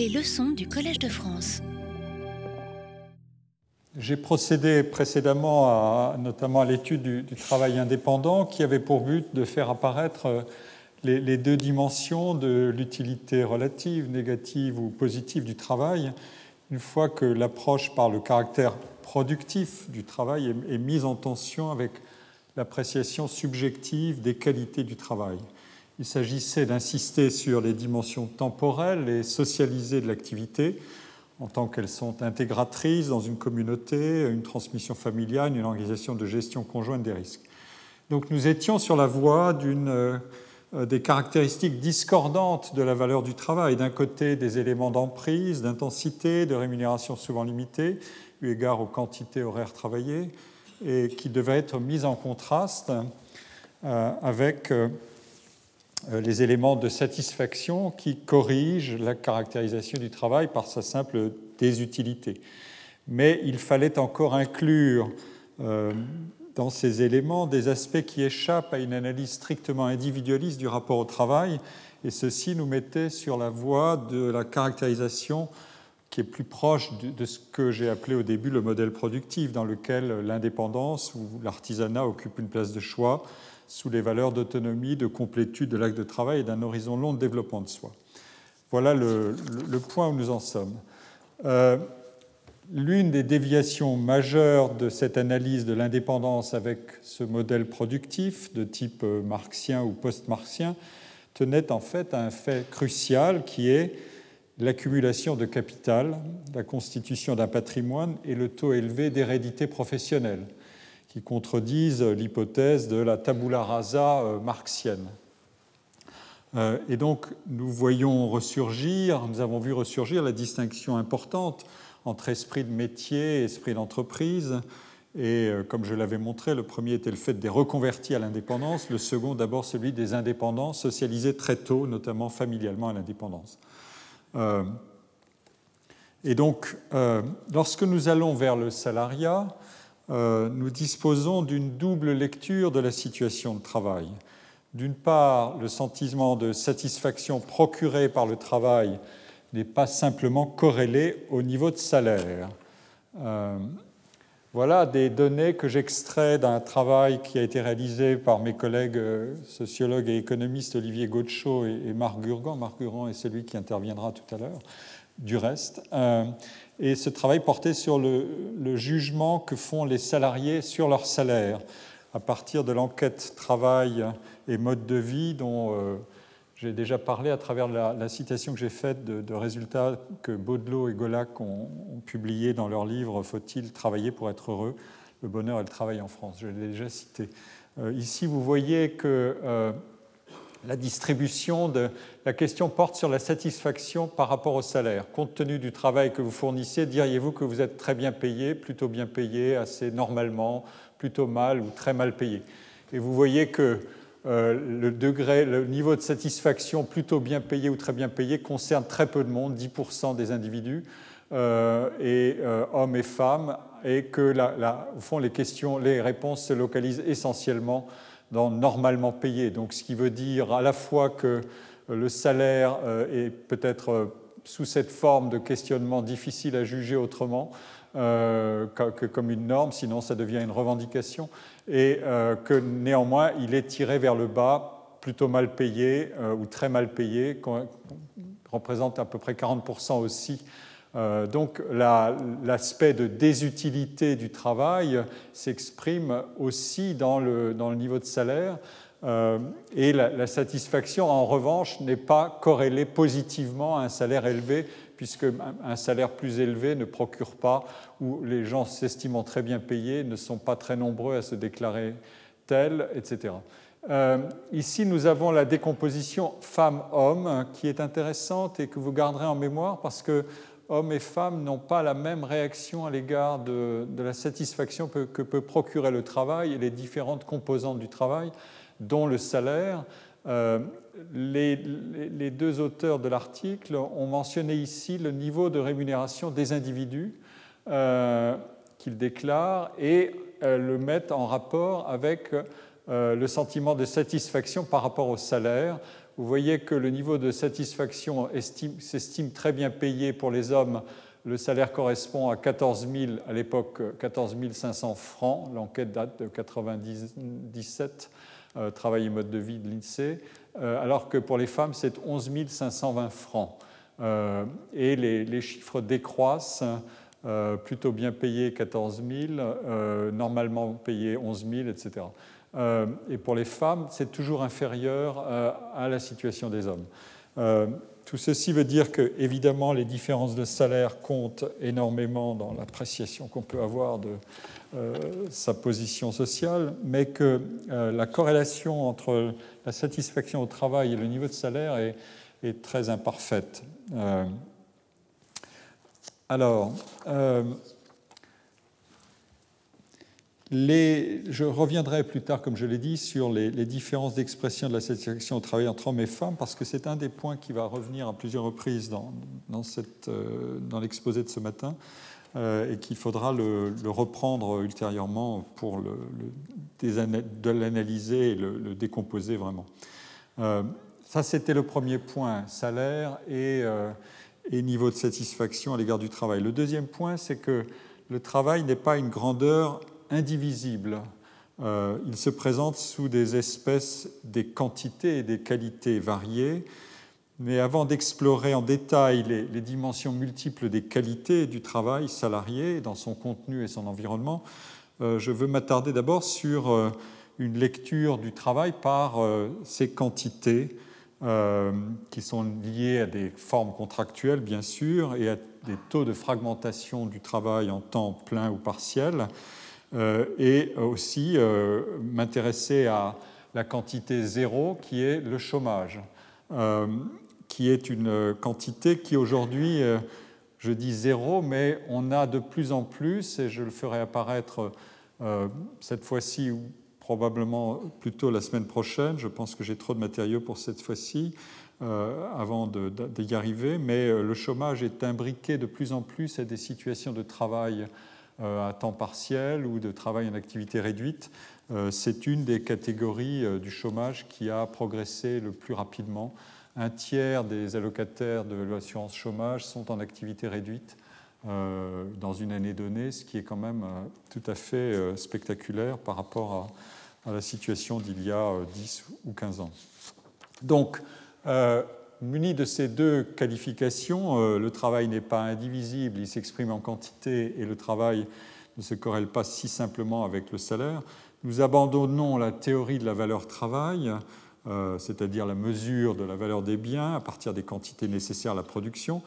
Les leçons du Collège de France. J'ai procédé précédemment à, notamment à l'étude du, travail indépendant qui avait pour but de faire apparaître euh, les, deux dimensions de l'utilité relative, négative ou positive du travail, une fois que l'approche par le caractère productif du travail est mise en tension avec l'appréciation subjective des qualités du travail. Il s'agissait d'insister sur les dimensions temporelles et socialisées de l'activité, en tant qu'elles sont intégratrices dans une communauté, une transmission familiale, une organisation de gestion conjointe des risques. Donc nous étions sur la voie d'une euh, des caractéristiques discordantes de la valeur du travail. D'un côté, des éléments d'emprise, d'intensité, de rémunération souvent limitée, eu égard aux quantités horaires travaillées, et qui devaient être mis en contraste euh, avec euh, les éléments de satisfaction qui corrigent la caractérisation du travail par sa simple désutilité. Mais il fallait encore inclure euh, dans ces éléments des aspects qui échappent à une analyse strictement individualiste du rapport au travail, et ceci nous mettait sur la voie de la caractérisation qui est plus proche de ce que j'ai appelé au début le modèle productif, dans lequel l'indépendance ou l'artisanat occupe une place de choix, sous les valeurs d'autonomie, de complétude de l'acte de travail et d'un horizon long de développement de soi. Voilà le, point où nous en sommes. Euh, l'une des déviations majeures de cette analyse de l'indépendance avec ce modèle productif de type marxien ou post-marxien tenait en fait à un fait crucial qui est l'accumulation de capital, la constitution d'un patrimoine et le taux élevé d'hérédité professionnelle qui contredisent l'hypothèse de la tabula rasa euh, marxienne. Euh, et donc, nous voyons ressurgir, nous avons vu ressurgir la distinction importante entre esprit de métier et esprit d'entreprise. Et euh, comme je l'avais montré, le premier était le fait des reconvertis à l'indépendance, le second d'abord celui des indépendants, socialisés très tôt, notamment familialement à l'indépendance. et donc, lorsque nous allons vers le salariat, nous disposons d'une double lecture de la situation de travail. D'une part, le sentiment de satisfaction procuré par le travail n'est pas simplement corrélé au niveau de salaire. Euh, voilà des données que j'extrais d'un travail qui a été réalisé par mes collègues euh, sociologues et économistes Olivier Gaucho et Marc Gurgan. Marc Gurgan est celui qui interviendra tout à l'heure, du reste et ce travail portait sur le, jugement que font les salariés sur leur salaire à partir de l'enquête travail et mode de vie dont euh, j'ai déjà parlé à travers la, citation que j'ai faite de, résultats que Baudelot et Golac ont, publiés dans leur livre Faut-il travailler pour être heureux? Le bonheur et le travail en France. Je l'ai déjà cité. Euh, ici, vous voyez que euh, la distribution de la question porte sur la satisfaction par rapport au salaire. Compte tenu du travail que vous fournissez, diriez-vous que vous êtes très bien payé, plutôt bien payé, assez normalement, plutôt mal ou très mal payé? Et vous voyez que euh, le degré, le niveau de satisfaction plutôt bien payé ou très bien payé concerne très peu de monde, 10% des individus, euh, et euh, hommes et femmes, et que au fond les questions, les réponses se localisent essentiellement dans normalement payé. Donc, ce qui veut dire à la fois que le salaire euh, est peut-être euh, sous cette forme de questionnement difficile à juger autrement euh, que comme une norme, sinon ça devient une revendication, et que néanmoins il est tiré vers le bas, plutôt mal payé ou très mal payé, représente à peu près 40% aussi euh, donc l'aspect de désutilité du travail s'exprime aussi dans le, niveau de salaire. Euh, et la, satisfaction, en revanche, n'est pas corrélée positivement à un salaire élevé, puisque un salaire plus élevé ne procure pas, ou les gens s'estimant très bien payés ne sont pas très nombreux à se déclarer tels, etc. Euh, ici, nous avons la décomposition femme-homme qui est intéressante et que vous garderez en mémoire parce que hommes et femmes n'ont pas la même réaction à l'égard de, la satisfaction que, peut procurer le travail et les différentes composantes du travail, dont le salaire. Euh, les, deux auteurs de l'article ont mentionné ici le niveau de rémunération des individus euh, qu'ils déclarent et euh, le mettent en rapport avec le sentiment de satisfaction par rapport au salaire, vous voyez que le niveau de satisfaction s'estime très bien payé pour les hommes. Le salaire correspond à 14 000, à l'époque 14 500 francs. L'enquête date de 1997, euh, travail et mode de vie de l'INSEE. Euh, alors que pour les femmes, c'est 11 520 francs. Euh, et les, chiffres décroissent. Plutôt bien payé 14 000, normalement payé 11 000, etc. Euh, et pour les femmes, c'est toujours inférieur euh, à la situation des hommes. Euh, tout ceci veut dire que, évidemment, les différences de salaire comptent énormément dans l'appréciation qu'on peut avoir de sa position sociale, mais que la corrélation entre la satisfaction au travail et le niveau de salaire est très imparfaite. Alors, je reviendrai plus tard, comme je l'ai dit, sur les, différences d'expression de la satisfaction au travail entre hommes et femmes, parce que c'est un des points qui va revenir à plusieurs reprises dans, euh, l'exposé de ce matin, euh, et qu'il faudra le, reprendre ultérieurement pour de l'analyser et le, décomposer vraiment. Euh, ça, c'était le premier point, salaire et, et niveau de satisfaction à l'égard du travail. Le deuxième point, c'est que le travail n'est pas une grandeur indivisible. Euh, il se présente sous des espèces, des quantités et des qualités variées. Mais avant d'explorer en détail les, dimensions multiples des qualités du travail salarié dans son contenu et son environnement, euh, je veux m'attarder d'abord sur euh, une lecture du travail par ces quantités qui sont liées à des formes contractuelles, bien sûr, et à des taux de fragmentation du travail en temps plein ou partiel. Euh, et aussi euh, m'intéresser à la quantité zéro qui est le chômage, euh, qui est une quantité qui aujourd'hui, je dis zéro, mais on a de plus en plus, et je le ferai apparaître cette fois-ci probablement plutôt la semaine prochaine, je pense que j'ai trop de matériaux pour cette fois-ci, avant d'y arriver, mais le chômage est imbriqué de plus en plus à des situations de travail euh, à temps partiel ou de travail en activité réduite, euh, c'est une des catégories euh, du chômage qui a progressé le plus rapidement. Un tiers des allocataires de l'assurance chômage sont en activité réduite dans une année donnée, ce qui est quand même tout à fait spectaculaire par rapport à, la situation d'il y a 10 ou 15 ans. Donc, muni de ces deux qualifications, euh, le travail n'est pas indivisible, il s'exprime en quantité et le travail ne se corrèle pas si simplement avec le salaire. Nous abandonnons la théorie de la valeur travail, euh, c'est-à-dire la mesure de la valeur des biens à partir des quantités nécessaires à la production,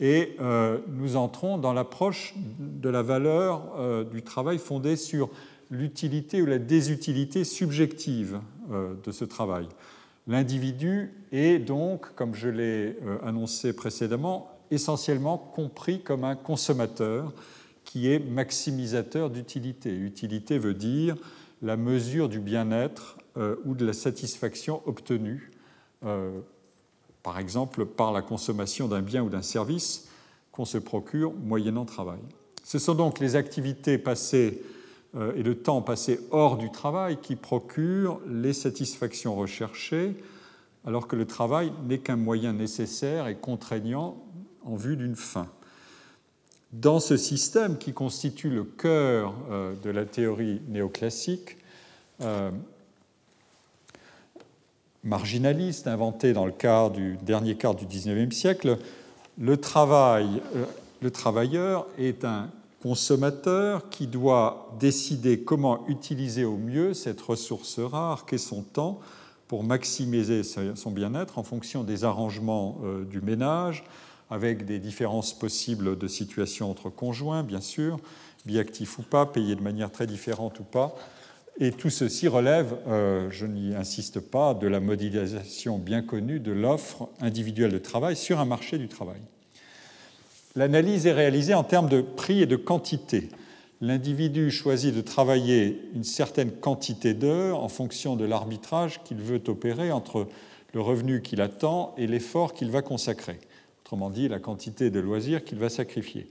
et euh, nous entrons dans l'approche de la valeur du travail fondée sur l'utilité ou la désutilité subjective de ce travail. L'individu est donc, comme je l'ai euh, annoncé précédemment, essentiellement compris comme un consommateur qui est maximisateur d'utilité. Utilité veut dire la mesure du bien-être euh, ou de la satisfaction obtenue, euh, par exemple par la consommation d'un bien ou d'un service qu'on se procure moyennant travail. Ce sont donc les activités passées euh, et le temps passé hors du travail qui procure les satisfactions recherchées, alors que le travail n'est qu'un moyen nécessaire et contraignant en vue d'une fin. Dans ce système qui constitue le cœur euh, de la théorie néoclassique, euh, marginaliste, inventée dans le dernier quart du XIXe siècle, le, le travailleur est un consommateur qui doit décider comment utiliser au mieux cette ressource rare qu'est son temps pour maximiser son bien-être en fonction des arrangements euh, du ménage, avec des différences possibles de situation entre conjoints, bien sûr, biactifs ou pas, payés de manière très différente ou pas. Et tout ceci relève, euh, je n'y insiste pas, de la modélisation bien connue de l'offre individuelle de travail sur un marché du travail. L'analyse est réalisée en termes de prix et de quantité. L'individu choisit de travailler une certaine quantité d'heures en fonction de l'arbitrage qu'il veut opérer entre le revenu qu'il attend et l'effort qu'il va consacrer. Autrement dit, la quantité de loisirs qu'il va sacrifier.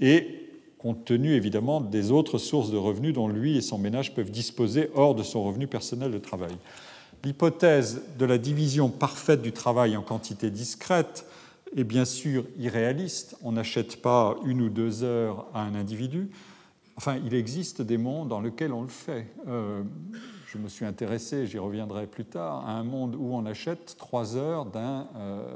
Et compte tenu évidemment des autres sources de revenus dont lui et son ménage peuvent disposer hors de son revenu personnel de travail. L'hypothèse de la division parfaite du travail en quantité discrète est bien sûr irréaliste. On n'achète pas une ou deux heures à un individu. Enfin, il existe des mondes dans lesquels on le fait. Euh, je me suis intéressé, j'y reviendrai plus tard, à un monde où on achète trois heures d'un euh,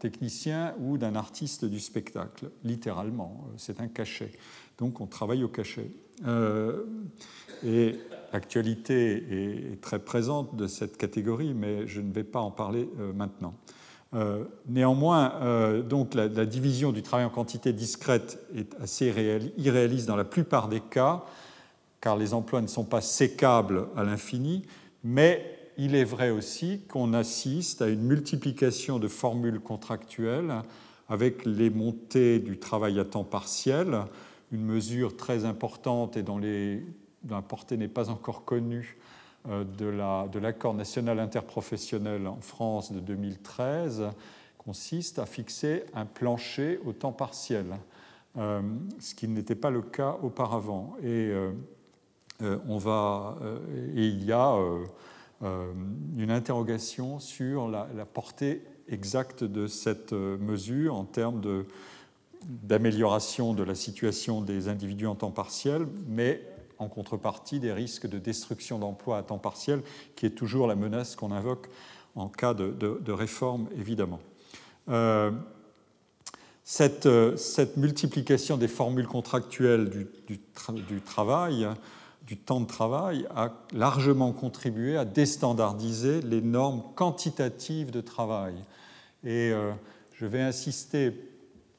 technicien ou d'un artiste du spectacle, littéralement. C'est un cachet. Donc on travaille au cachet. Euh, et l'actualité est très présente de cette catégorie, mais je ne vais pas en parler maintenant. Euh, néanmoins, euh, donc la, division du travail en quantité discrète est assez irréaliste dans la plupart des cas, car les emplois ne sont pas sécables à l'infini, mais il est vrai aussi qu'on assiste à une multiplication de formules contractuelles avec les montées du travail à temps partiel, une mesure très importante et dont, dont la portée n'est pas encore connue de l'accord national interprofessionnel en France de 2013 consiste à fixer un plancher au temps partiel, euh, ce qui n'était pas le cas auparavant. Et, euh, on va, et il y a une interrogation sur la, portée exacte de cette mesure en termes d'amélioration de la situation des individus en temps partiel, mais en contrepartie des risques de destruction d'emplois à temps partiel, qui est toujours la menace qu'on invoque en cas de, réforme, évidemment. Euh, cette, cette, multiplication des formules contractuelles du, travail, du temps de travail, a largement contribué à déstandardiser les normes quantitatives de travail. Et euh, je vais insister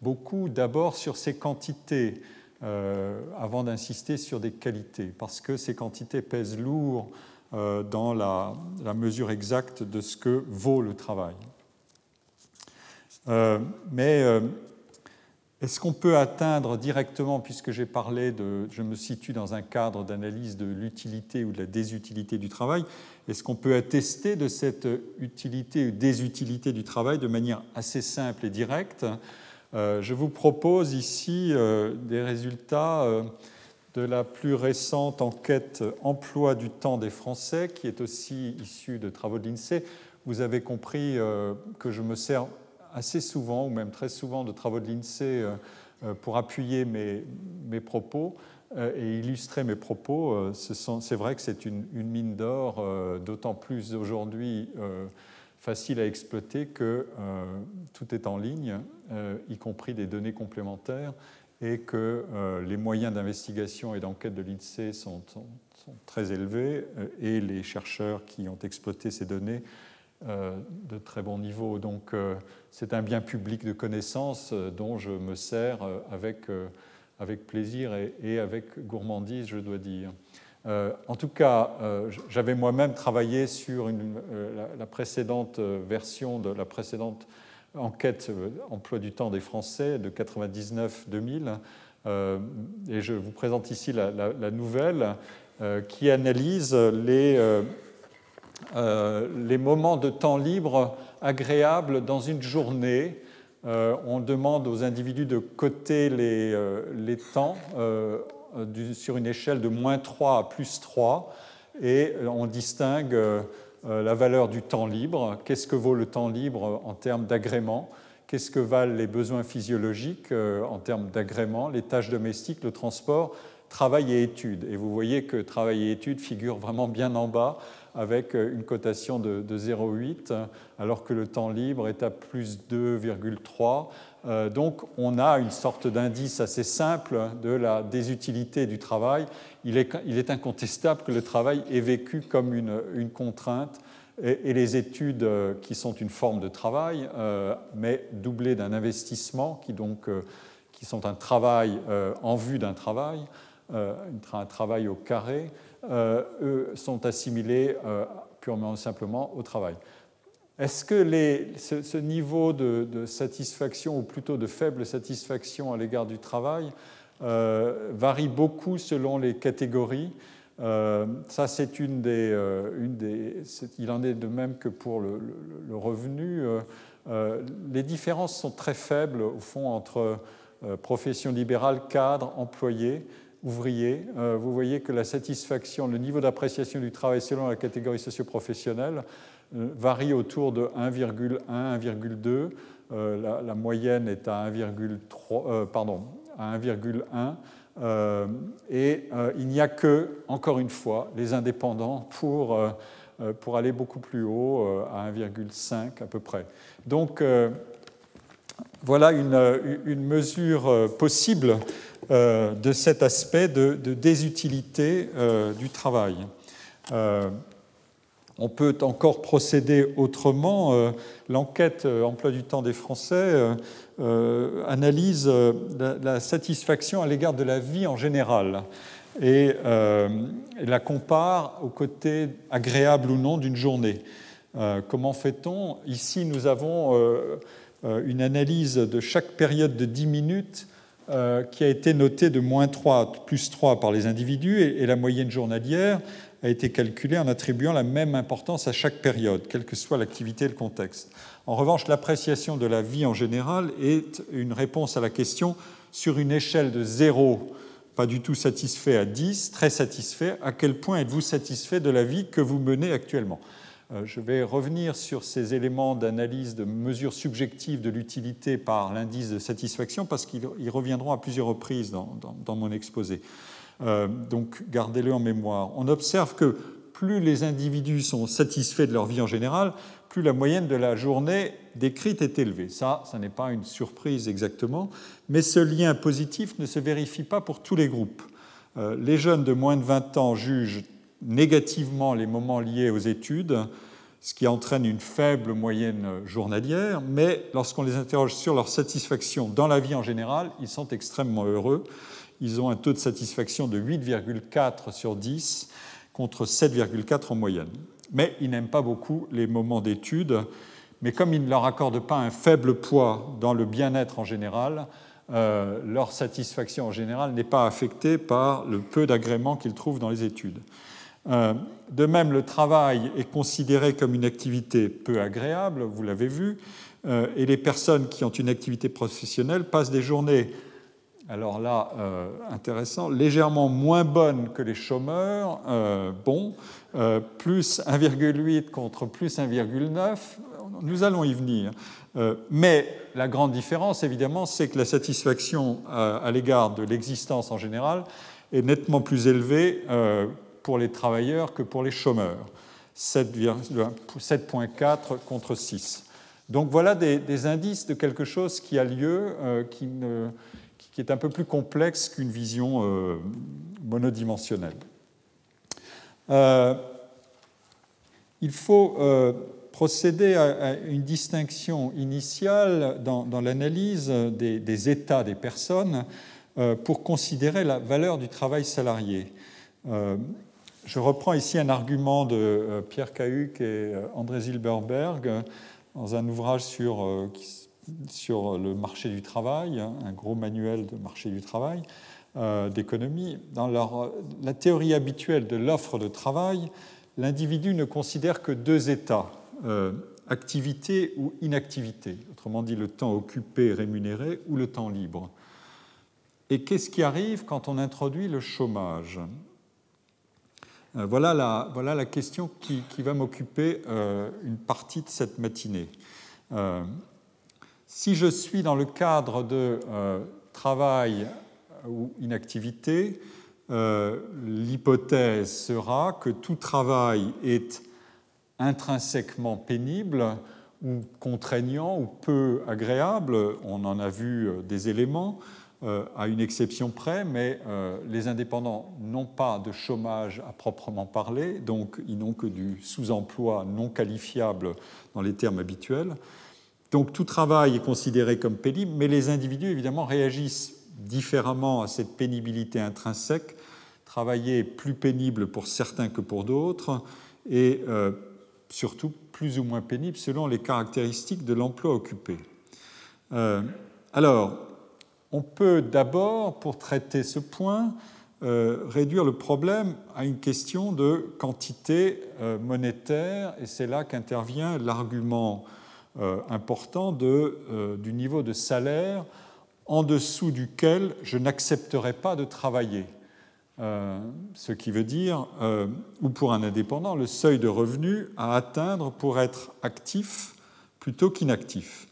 beaucoup d'abord sur ces quantités euh, avant d'insister sur des qualités, parce que ces quantités pèsent lourd euh, dans la, mesure exacte de ce que vaut le travail. Euh, mais est-ce qu'on peut atteindre directement, puisque j'ai parlé de, je me situe dans un cadre d'analyse de l'utilité ou de la désutilité du travail, est-ce qu'on peut attester de cette utilité ou désutilité du travail de manière assez simple et directe euh, je vous propose ici euh, des résultats euh, de la plus récente enquête emploi du temps des Français, qui est aussi issue de travaux de l'INSEE. Vous avez compris que je me sers assez souvent, ou même très souvent, de travaux de l'INSEE pour appuyer mes, propos et illustrer mes propos. C'est vrai que c'est une, mine d'or, d'autant plus aujourd'hui facile à exploiter que euh, tout est en ligne, euh, y compris des données complémentaires, et que euh, les moyens d'investigation et d'enquête de l'INSEE sont, très élevés, et les chercheurs qui ont exploité ces données de très bon niveau. Donc c'est un bien public de connaissances dont je me sers avec, avec plaisir et, et avec gourmandise, je dois dire. Euh, en tout cas, euh, j'avais moi-même travaillé sur euh, la, précédente version de la précédente enquête emploi du temps des Français de 99-2000. et je vous présente ici la, nouvelle qui analyse les, moments de temps libre agréables dans une journée. on demande aux individus de coter les temps euh, sur une échelle de moins 3 à plus 3, et euh, on distingue euh, la valeur du temps libre, qu'est-ce que vaut le temps libre en termes d'agrément, qu'est-ce que valent les besoins physiologiques en termes d'agrément, les tâches domestiques, le transport, travail et études. Et vous voyez que travail et études figurent vraiment bien en bas avec une cotation de, 0,8, alors que le temps libre est à plus 2,3. Euh, donc on a une sorte d'indice assez simple de la désutilité du travail. Il est, incontestable que le travail est vécu comme une, contrainte et, les études euh, qui sont une forme de travail, euh, mais doublées d'un investissement qui, donc, qui sont un travail en vue d'un travail, un travail au carré, eux sont assimilés purement et simplement au travail. Est-ce que ce, niveau de, satisfaction, ou plutôt de faible satisfaction à l'égard du travail, euh, varie beaucoup selon les catégories euh, c'est une des, euh, il en est de même que pour le, revenu. les différences sont très faibles, au fond, entre profession libérale, cadre, employé. ouvriers. vous voyez que la satisfaction, le niveau d'appréciation du travail selon la catégorie socioprofessionnelle varie autour de 1,1, 1,2. La, moyenne est à 1,3, pardon, à 1,1. Euh, et euh, il n'y a que, encore une fois, les indépendants pour, euh, pour aller beaucoup plus haut, à 1,5 à peu près. Donc voilà une, une mesure possible de cet aspect de désutilité du travail. On peut encore procéder autrement. L'enquête emploi du temps des Français euh, analyse euh, la, satisfaction à l'égard de la vie en général et, euh, la compare au côté agréable ou non d'une journée. comment fait-on? Ici, nous avons une analyse de chaque période de 10 minutes qui a été notée de moins 3, plus 3 par les individus et, la moyenne journalière a été calculée en attribuant la même importance à chaque période, quelle que soit l'activité et le contexte. En revanche, l'appréciation de la vie en général est une réponse à la question sur une échelle de 0, pas du tout satisfait, à 10, très satisfait, à quel point êtes-vous satisfait de la vie que vous menez actuellement? Euh, je vais revenir sur ces éléments d'analyse de mesures subjectives de l'utilité par l'indice de satisfaction parce qu'ils reviendront à plusieurs reprises dans, mon exposé. Euh, donc gardez-le en mémoire. On observe que plus les individus sont satisfaits de leur vie en général, plus la moyenne de la journée décrite est élevée. Ça, ça n'est pas une surprise exactement, mais ce lien positif ne se vérifie pas pour tous les groupes. Euh, les jeunes de moins de 20 ans jugent négativement les moments liés aux études, ce qui entraîne une faible moyenne journalière, mais lorsqu'on les interroge sur leur satisfaction dans la vie en général, ils sont extrêmement heureux. Ils ont un taux de satisfaction de 8,4 sur 10 contre 7,4 en moyenne mais ils n'aiment pas beaucoup les moments d'étude. Mais comme ils ne leur accordent pas un faible poids dans le bien-être en général, euh, leur satisfaction en général n'est pas affectée par le peu d'agréments qu'ils trouvent dans les études. Euh, de même, le travail est considéré comme une activité peu agréable, vous l'avez vu, euh, et les personnes qui ont une activité professionnelle passent des journées, alors là, intéressant, légèrement moins bonnes que les chômeurs, bons, euh, plus 1,8 contre plus 1,9, nous allons y venir. Euh, mais la grande différence, évidemment, c'est que la satisfaction euh, à, l'égard de l'existence en général est nettement plus élevée pour les travailleurs que pour les chômeurs. 7,4 contre 6. Donc voilà des, indices de quelque chose qui a lieu, qui, qui, est un peu plus complexe qu'une vision monodimensionnelle. Euh, il faut euh, procéder à, une distinction initiale dans, l'analyse des, états des personnes euh, pour considérer la valeur du travail salarié. je reprends ici un argument de Pierre Cahuc et André Zilberberg dans un ouvrage sur, sur le marché du travail, hein, un gros manuel de marché du travail. Euh, d'économie, dans la théorie habituelle de l'offre de travail, l'individu ne considère que deux états, euh, activité ou inactivité, autrement dit le temps occupé rémunéré ou le temps libre. Et qu'est-ce qui arrive quand on introduit le chômage? Euh, voilà, la, voilà la question qui, va m'occuper une partie de cette matinée. Si je suis dans le cadre de travail ou inactivité, euh, l'hypothèse sera que tout travail est intrinsèquement pénible ou contraignant ou peu agréable. On en a vu euh, des éléments euh, à une exception près, mais les indépendants n'ont pas de chômage à proprement parler, donc ils n'ont que du sous-emploi non qualifiable dans les termes habituels. Donc tout travail est considéré comme pénible, mais les individus évidemment réagissent différemment à cette pénibilité intrinsèque. Travailler est plus pénible pour certains que pour d'autres et euh, surtout plus ou moins pénible selon les caractéristiques de l'emploi occupé. Euh, alors, on peut d'abord, pour traiter ce point, euh, réduire le problème à une question de quantité monétaire, et c'est là qu'intervient l'argument important de, du niveau de salaire en dessous duquel je n'accepterai pas de travailler. ce qui veut dire, ou pour un indépendant, le seuil de revenu à atteindre pour être actif plutôt qu'inactif.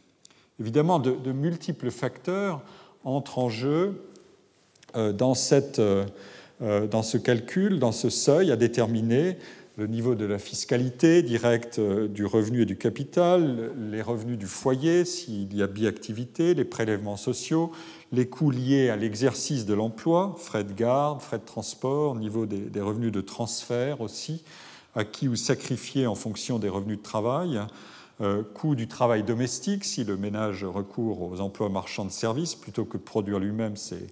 Évidemment, de, multiples facteurs entrent en jeu dans, cette, dans ce calcul, dans ce seuil à déterminer le niveau de la fiscalité directe euh, du revenu et du capital, les revenus du foyer s'il y a biactivité, les prélèvements sociaux, les coûts liés à l'exercice de l'emploi, frais de garde, frais de transport, niveau des, revenus de transfert aussi, acquis ou sacrifiés en fonction des revenus de travail, euh, coût du travail domestique si le ménage recourt aux emplois marchands de services plutôt que de produire lui-même ses,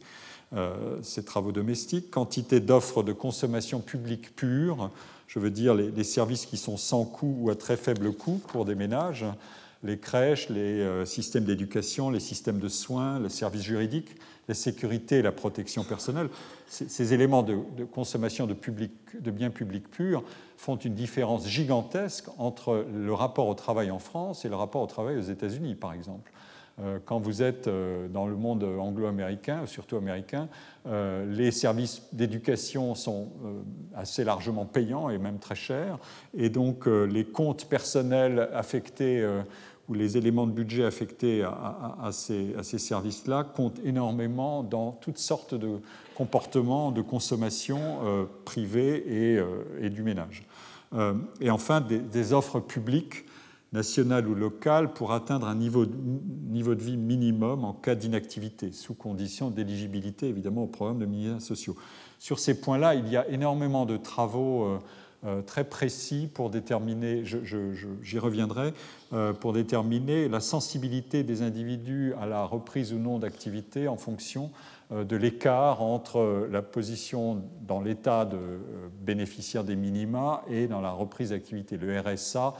euh, ses travaux domestiques, quantité d'offres de consommation publique pure, je veux dire les, services qui sont sans coût ou à très faible coût pour des ménages, les crèches, les euh, systèmes d'éducation, les systèmes de soins, les services juridiques, la sécurité et la protection personnelle. Ces, éléments de, consommation de, de, biens publics purs font une différence gigantesque entre le rapport au travail en France et le rapport au travail aux États-Unis, par exemple. Euh, quand vous êtes euh, dans le monde anglo-américain, surtout américain, euh, les services d'éducation sont assez largement payants et même très chers, et donc les comptes personnels affectés ou les éléments de budget affectés à, ces, services-là comptent énormément dans toutes sortes de comportements de consommation privés et, du ménage. et enfin, des offres publiques national ou local pour atteindre un niveau de, niveau de vie minimum en cas d'inactivité, sous condition d'éligibilité évidemment au programme de minima sociaux. Sur ces points-là, il y a énormément de travaux euh, euh, très précis pour déterminer, j'y reviendrai, euh, pour déterminer la sensibilité des individus à la reprise ou non d'activité en fonction de l'écart entre la position dans l'état de bénéficiaire des minima et dans la reprise d'activité. Le RSA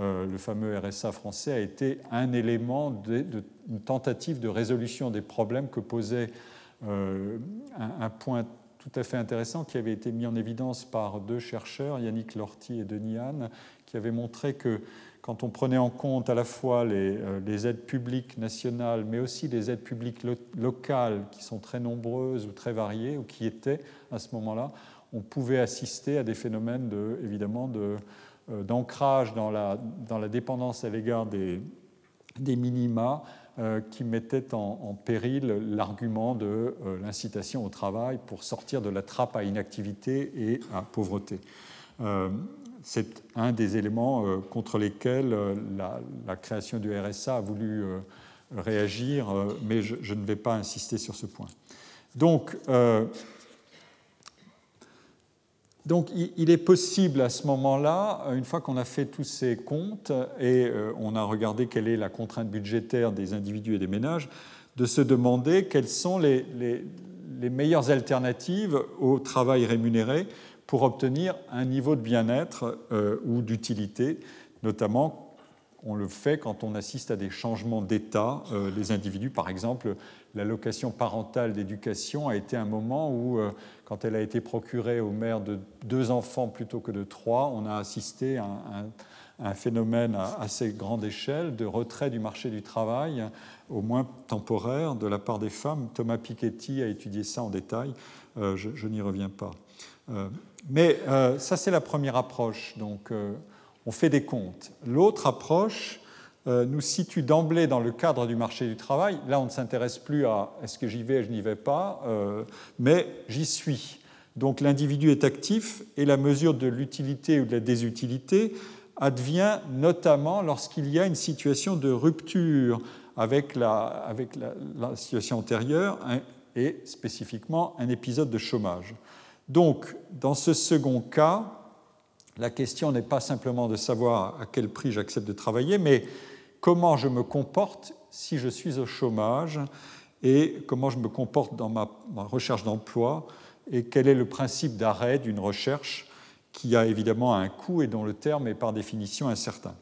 euh, le fameux RSA français, a été un élément d'une tentative de résolution des problèmes que posait euh, un, point tout à fait intéressant qui avait été mis en évidence par deux chercheurs, Yannick Lorty et Denis Hahn, qui avaient montré que quand on prenait en compte à la fois les, euh, aides publiques nationales, mais aussi les aides publiques locales, qui sont très nombreuses ou très variées, ou qui étaient à ce moment-là, on pouvait assister à des phénomènes de, évidemment de, d'ancrage dans la, dans la, dépendance à l'égard des, des, minima euh, qui mettaient en, péril l'argument de euh, l'incitation au travail pour sortir de la trappe à inactivité et à pauvreté. C'est un des éléments contre lesquels la, la, création du RSA a voulu réagir, mais je, je, ne vais pas insister sur ce point. Donc, donc il est possible à ce moment-là, une fois qu'on a fait tous ces comptes et euh, on a regardé quelle est la contrainte budgétaire des individus et des ménages, de se demander quelles sont les, meilleures alternatives au travail rémunéré pour obtenir un niveau de bien-être euh, ou d'utilité, notamment on le fait quand on assiste à des changements d'état. Euh, les individus, par exemple, l'allocation parentale d'éducation a été un moment où, euh, quand elle a été procurée aux mères de deux enfants plutôt que de trois, on a assisté à un, phénomène à assez grande échelle de retrait du marché du travail, au moins temporaire, de la part des femmes. Thomas Piketty a étudié ça en détail, euh, je, n'y reviens pas. mais ça, c'est la première approche. Donc, on fait des comptes. L'autre approche euh, nous situe d'emblée dans le cadre du marché du travail. Là, on ne s'intéresse plus à est-ce que j'y vais, je n'y vais pas, euh, mais j'y suis. Donc l'individu est actif et la mesure de l'utilité ou de la désutilité advient notamment lorsqu'il y a une situation de rupture avec la, situation antérieure et spécifiquement un épisode de chômage. Donc, dans ce second cas, la question n'est pas simplement de savoir à quel prix j'accepte de travailler, mais comment je me comporte si je suis au chômage et comment je me comporte dans ma, recherche d'emploi et quel est le principe d'arrêt d'une recherche qui a évidemment un coût et dont le terme est par définition incertain.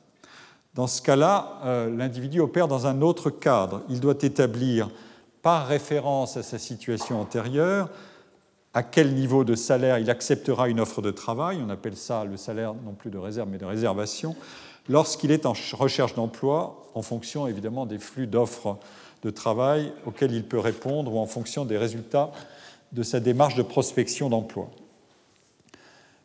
Dans ce cas-là, euh, l'individu opère dans un autre cadre. Il doit établir, par référence à sa situation antérieure, à quel niveau de salaire il acceptera une offre de travail, on appelle ça le salaire non plus de réserve mais de réservation, lorsqu'il est en recherche d'emploi, en fonction évidemment des flux d'offres de travail auxquels il peut répondre ou en fonction des résultats de sa démarche de prospection d'emploi.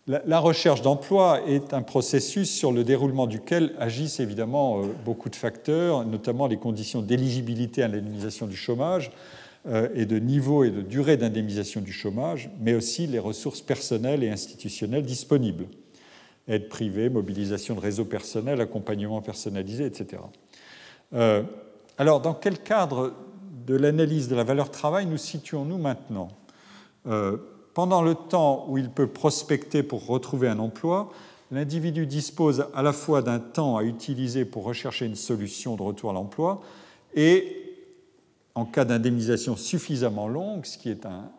La, recherche d'emploi est un processus sur le déroulement duquel agissent évidemment euh, beaucoup de facteurs, notamment les conditions d'éligibilité à l'indemnisation du chômage et de niveau et de durée d'indemnisation du chômage, mais aussi les ressources personnelles et institutionnelles disponibles. Aide privée, mobilisation de réseaux personnels, accompagnement personnalisé, etc. Euh, alors, dans quel cadre de l'analyse de la valeur travail nous situons-nous maintenant? Pendant le temps où il peut prospecter pour retrouver un emploi, l'individu dispose à la fois d'un temps à utiliser pour rechercher une solution de retour à l'emploi et, en cas d'indemnisation suffisamment longue, ce qui est un,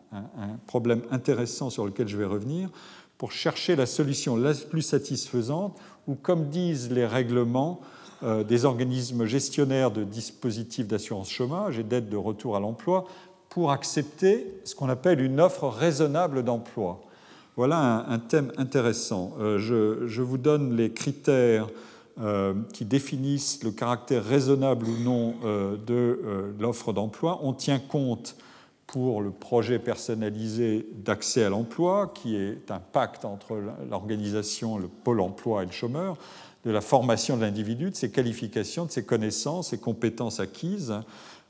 problème intéressant sur lequel je vais revenir, pour chercher la solution la plus satisfaisante ou, comme disent les règlements euh, des organismes gestionnaires de dispositifs d'assurance chômage et d'aide de retour à l'emploi, pour accepter ce qu'on appelle une offre raisonnable d'emploi. Voilà un, thème intéressant. Euh, je, vous donne les critères qui définissent le caractère raisonnable ou non euh, de l'offre d'emploi. On tient compte pour le projet personnalisé d'accès à l'emploi, qui est un pacte entre l'organisation, le pôle emploi et le chômeur, de la formation de l'individu, de ses qualifications, de ses connaissances et compétences acquises,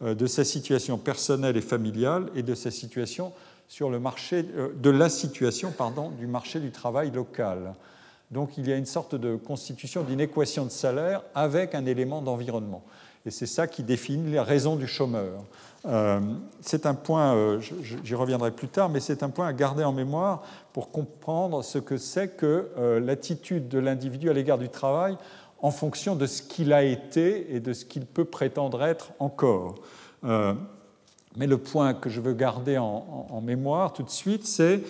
euh, de sa situation personnelle et familiale et de sa situation sur le marché, euh, de la situation pardon, du marché du travail local. Donc il y a une sorte de constitution d'une équation de salaire avec un élément d'environnement. Et c'est ça qui définit les raisons du chômeur. Euh, c'est un point, j'y reviendrai plus tard, mais c'est un point à garder en mémoire pour comprendre ce que c'est que l'attitude de l'individu à l'égard du travail en fonction de ce qu'il a été et de ce qu'il peut prétendre être encore. Euh, mais le point que je veux garder en, mémoire tout de suite, c'est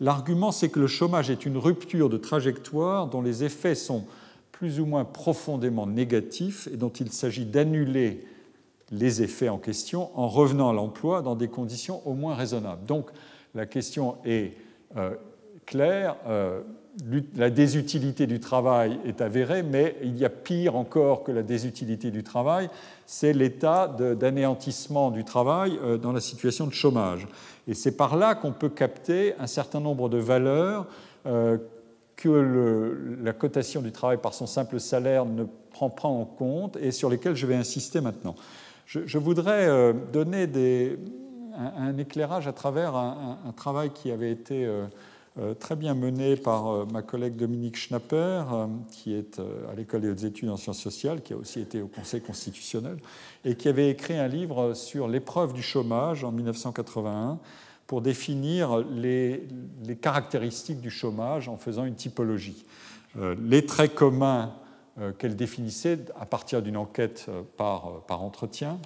l'argument, c'est que le chômage est une rupture de trajectoire dont les effets sont plus ou moins profondément négatifs et dont il s'agit d'annuler les effets en question en revenant à l'emploi dans des conditions au moins raisonnables. Donc la question est euh, claire. Euh, la désutilité du travail est avérée, mais il y a pire encore que la désutilité du travail, c'est l'état d'anéantissement du travail euh, dans la situation de chômage. Et c'est par là qu'on peut capter un certain nombre de valeurs euh, que la cotation du travail par son simple salaire ne prend pas en compte et sur lesquelles je vais insister maintenant. Je, voudrais euh, donner un, éclairage à travers un, travail qui avait été très bien menée par euh, ma collègue Dominique Schnapper, euh, qui est à l'École des études en sciences sociales, qui a aussi été au Conseil constitutionnel, et qui avait écrit un livre sur l'épreuve du chômage en 1981 pour définir les, caractéristiques du chômage en faisant une typologie. Les traits communs qu'elle définissait à partir d'une enquête par, par entretien,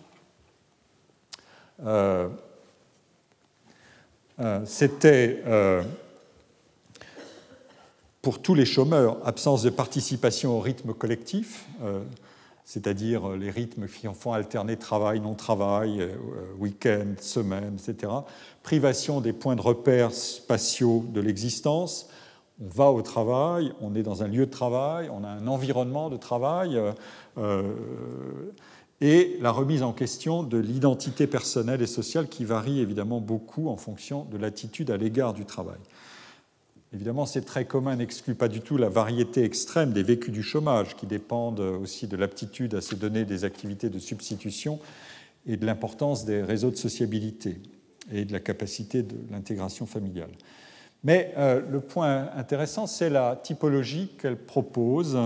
c'était pour tous les chômeurs, absence de participation au rythme collectif, euh, c'est-à-dire les rythmes qui font alterner travail, non-travail, euh, week-end, semaine, etc. Privation des points de repère spatiaux de l'existence. On va au travail, on est dans un lieu de travail, on a un environnement de travail, euh, et la remise en question de l'identité personnelle et sociale qui varie évidemment beaucoup en fonction de l'attitude à l'égard du travail. Évidemment, ces traits communs n'excluent pas du tout la variété extrême des vécus du chômage, qui dépendent aussi de l'aptitude à se donner des activités de substitution et de l'importance des réseaux de sociabilité et de la capacité de l'intégration familiale. Mais euh, le point intéressant, c'est la typologie qu'elle propose,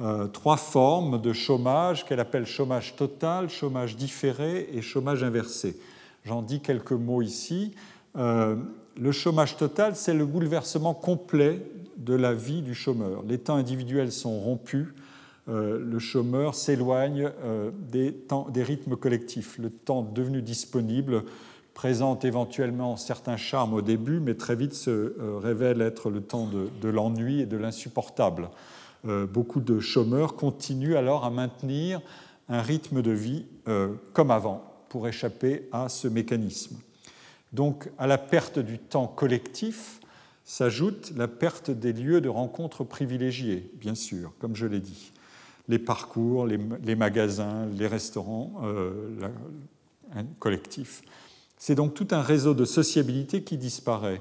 euh, trois formes de chômage qu'elle appelle chômage total, chômage différé et chômage inversé. J'en dis quelques mots ici. Euh, le chômage total, c'est le bouleversement complet de la vie du chômeur. Les temps individuels sont rompus, euh, le chômeur s'éloigne euh, des, rythmes collectifs. Le temps devenu disponible présente éventuellement certains charmes au début, mais très vite se euh, révèle être le temps de l'ennui et de l'insupportable. beaucoup de chômeurs continuent alors à maintenir un rythme de vie comme avant pour échapper à ce mécanisme. Donc à la perte du temps collectif s'ajoute la perte des lieux de rencontre privilégiés, bien sûr, comme je l'ai dit. Les parcours, les, magasins, les restaurants euh, collectifs. C'est donc tout un réseau de sociabilité qui disparaît.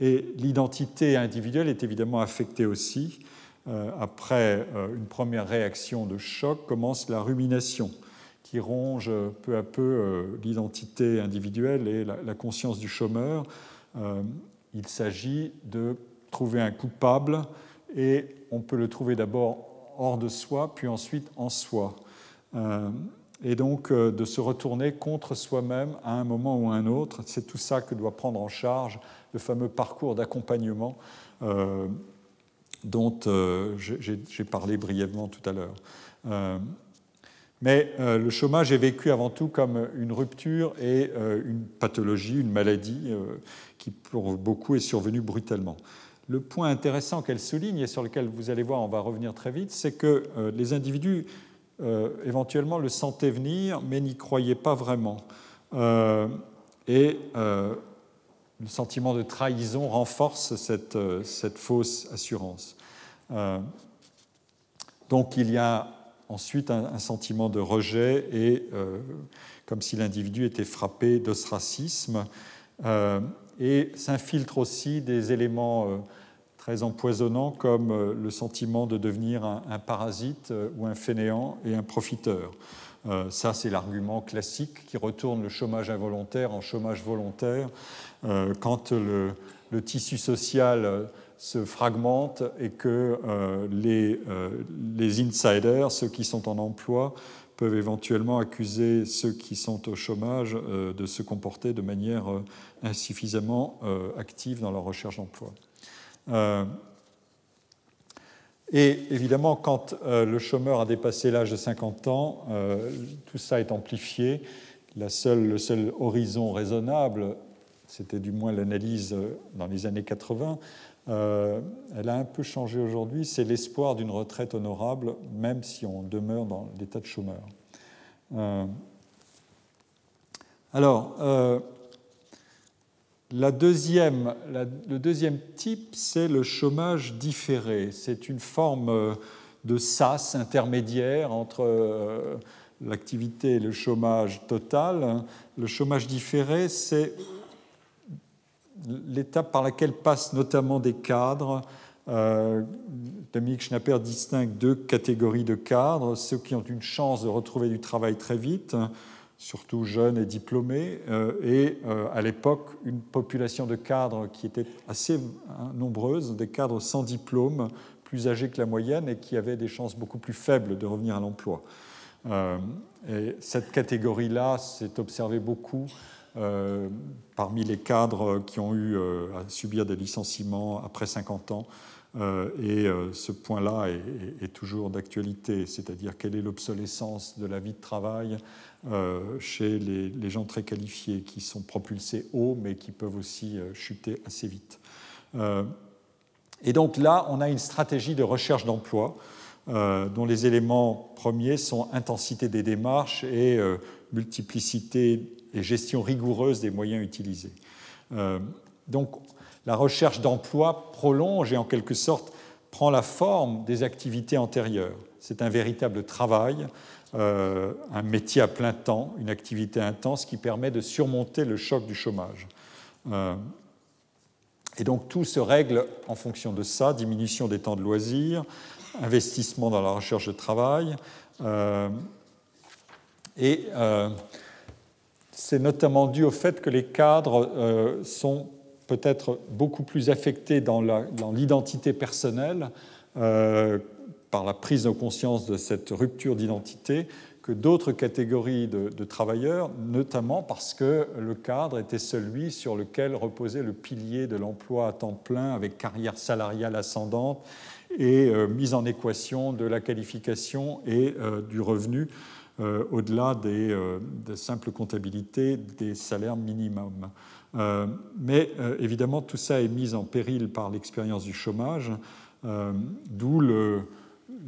Et l'identité individuelle est évidemment affectée aussi. Euh, après euh, une première réaction de choc, commence la rumination qui ronge peu à peu euh, l'identité individuelle et la, conscience du chômeur. il s'agit de trouver un coupable et on peut le trouver d'abord hors de soi, puis ensuite en soi. et donc de se retourner contre soi-même à un moment ou à un autre. C'est tout ça que doit prendre en charge le fameux parcours d'accompagnement dont euh, j'ai parlé brièvement tout à l'heure. Euh, mais euh, le chômage est vécu avant tout comme une rupture et une pathologie, une maladie qui pour beaucoup est survenue brutalement. Le point intéressant qu'elle souligne et sur lequel vous allez voir, on va revenir très vite, c'est que les individus éventuellement le sentaient venir, mais n'y croyaient pas vraiment. et le sentiment de trahison renforce cette, euh, cette fausse assurance. Euh, donc il y a ensuite un, sentiment de rejet et euh, comme si l'individu était frappé d'ostracisme. et s'infiltrent aussi des éléments très empoisonnants comme le sentiment de devenir un, parasite ou un fainéant et un profiteur. ça, c'est l'argument classique qui retourne le chômage involontaire en chômage volontaire euh, quand le, tissu social euh, se fragmente et que euh, les, les, insiders, ceux qui sont en emploi, peuvent éventuellement accuser ceux qui sont au chômage de se comporter de manière insuffisamment active dans leur recherche d'emploi. Et évidemment, quand le chômeur a dépassé l'âge de 50 ans, tout ça est amplifié. La seule, le seul horizon raisonnable c'était du moins l'analyse euh, dans les années 80. Euh, elle a un peu changé aujourd'hui. C'est l'espoir d'une retraite honorable, même si on demeure dans l'état de chômeur. Euh, alors, deuxième, le deuxième type, c'est le chômage différé. C'est une forme de sas intermédiaire entre l'activité et le chômage total. Le chômage différé, c'est l'étape par laquelle passent notamment des cadres. Euh, Dominique Schnapper distingue deux catégories de cadres, ceux qui ont une chance de retrouver du travail très vite, surtout jeunes et diplômés, euh, et euh, à l'époque une population de cadres qui était assez hein, nombreuse, des cadres sans diplôme, plus âgés que la moyenne et qui avaient des chances beaucoup plus faibles de revenir à l'emploi. et cette catégorie-là s'est observée beaucoup euh, parmi les cadres qui ont eu euh, à subir des licenciements après 50 ans. Euh, et ce point-là est, toujours d'actualité, c'est-à-dire quelle est l'obsolescence de la vie de travail chez les, gens très qualifiés qui sont propulsés haut mais qui peuvent aussi chuter assez vite. et donc là, on a une stratégie de recherche d'emploi dont les éléments premiers sont intensité des démarches et multiplicité et gestion rigoureuse des moyens utilisés. Euh, donc la recherche d'emploi prolonge et en quelque sorte prend la forme des activités antérieures. C'est un véritable travail, euh, un métier à plein temps, une activité intense qui permet de surmonter le choc du chômage. Euh, et donc tout se règle en fonction de ça, diminution des temps de loisirs, investissement dans la recherche de travail. et c'est notamment dû au fait que les cadres euh, sont peut-être beaucoup plus affectés dans l'identité personnelle euh, par la prise de conscience de cette rupture d'identité que d'autres catégories de, travailleurs, notamment parce que le cadre était celui sur lequel reposait le pilier de l'emploi à temps plein avec carrière salariale ascendante et euh, mise en équation de la qualification et du revenu euh, au-delà des, euh, de simples comptabilités des salaires minimums. Euh, mais évidemment, tout ça est mis en péril par l'expérience du chômage, d'où le,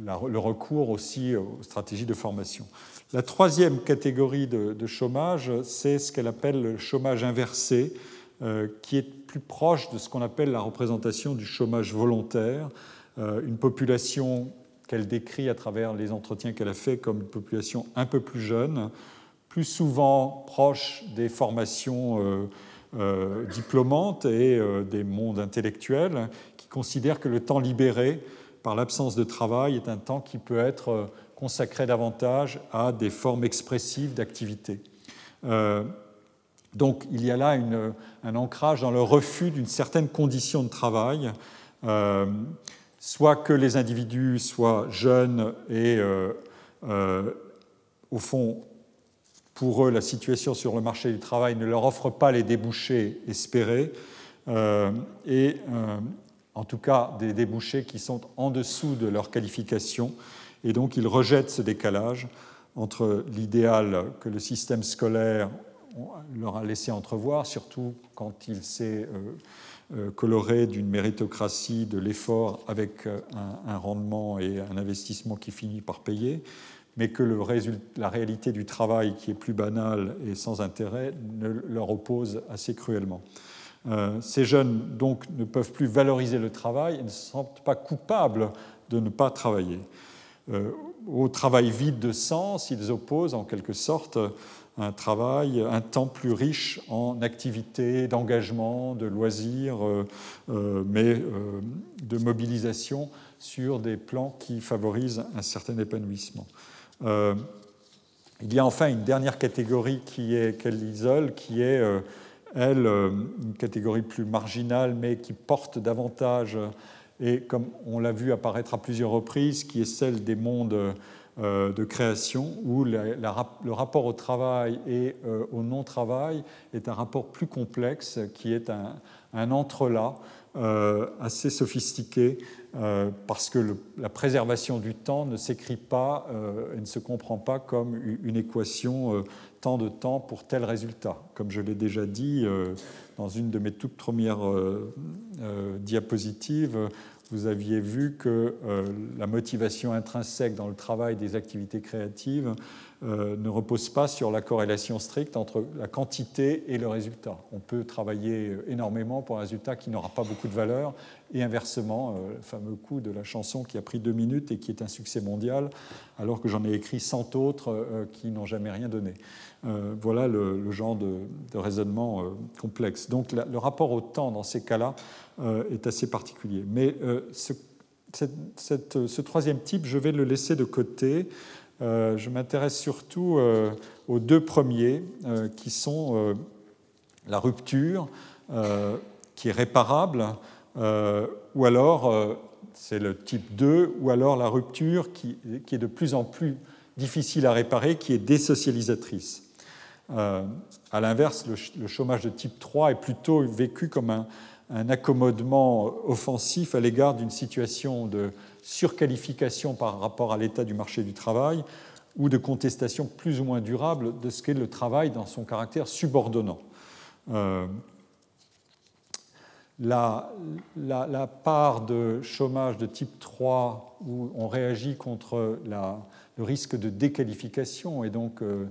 le, recours aussi aux stratégies de formation. La troisième catégorie de, de chômage, c'est ce qu'elle appelle le chômage inversé, qui est plus proche de ce qu'on appelle la représentation du chômage volontaire, une population qu'elle décrit à travers les entretiens qu'elle a faits comme une population un peu plus jeune, plus souvent proches des formations diplômantes et des mondes intellectuels, qui considèrent que le temps libéré par l'absence de travail est un temps qui peut être consacré davantage à des formes expressives d'activité. Donc il y a là un ancrage dans le refus d'une certaine condition de travail, euh, soit que les individus soient jeunes et, euh, euh, au fond, pour eux, la situation sur le marché du travail ne leur offre pas les débouchés espérés, et en tout cas des débouchés qui sont en dessous de leur qualification, et donc ils rejettent ce décalage entre l'idéal que le système scolaire leur a laissé entrevoir, surtout quand il s'est euh, euh, coloré d'une méritocratie de l'effort avec euh, un, rendement et un investissement qui finit par payer, mais que la réalité du travail, qui est plus banale et sans intérêt, leur oppose assez cruellement. ces jeunes, donc, ne peuvent plus valoriser le travail et ne se sentent pas coupables de ne pas travailler. au travail vide de sens, ils opposent en quelque sorte un travail, un temps plus riche en activités, d'engagement, de loisirs, euh, euh, mais euh, de mobilisation sur des plans qui favorisent un certain épanouissement. il y a enfin une dernière catégorie qui est qu'elle isole, qui est elle une catégorie plus marginale, mais qui porte davantage et comme on l'a vu apparaître à plusieurs reprises, qui est celle des mondes de création où le rapport au travail et euh, au non-travail est un rapport plus complexe qui est un, un entrelac euh, assez sophistiqué parce que la préservation du temps ne s'écrit pas et ne se comprend pas comme une équation temps de temps pour tel résultat. Comme je l'ai déjà dit dans une de mes toutes premières diapositives, vous aviez vu que euh, la motivation intrinsèque dans le travail des activités créatives euh, ne repose pas sur la corrélation stricte entre la quantité et le résultat. On peut travailler énormément pour un résultat qui n'aura pas beaucoup de valeur, et inversement, euh, le fameux coup de la chanson qui a pris deux minutes et qui est un succès mondial, alors que j'en ai écrit cent autres qui n'ont jamais rien donné. voilà le, genre de, raisonnement complexe. Donc le rapport au temps dans ces cas-là euh, est assez particulier. Mais euh, ce, troisième type, je vais le laisser de côté. Euh, je m'intéresse surtout aux deux premiers, qui sont la rupture, qui est réparable, ou alors, c'est le type 2, ou alors la rupture qui, qui, est de plus en plus difficile à réparer, qui est désocialisatrice. à l'inverse, le, le, chômage de type 3 est plutôt vécu comme un, un accommodement offensif à l'égard d'une situation de surqualification par rapport à l'état du marché du travail ou de contestation plus ou moins durable de ce qu'est le travail dans son caractère subordonnant. Euh, la, part de chômage de type 3 où on réagit contre le risque de déqualification et donc euh,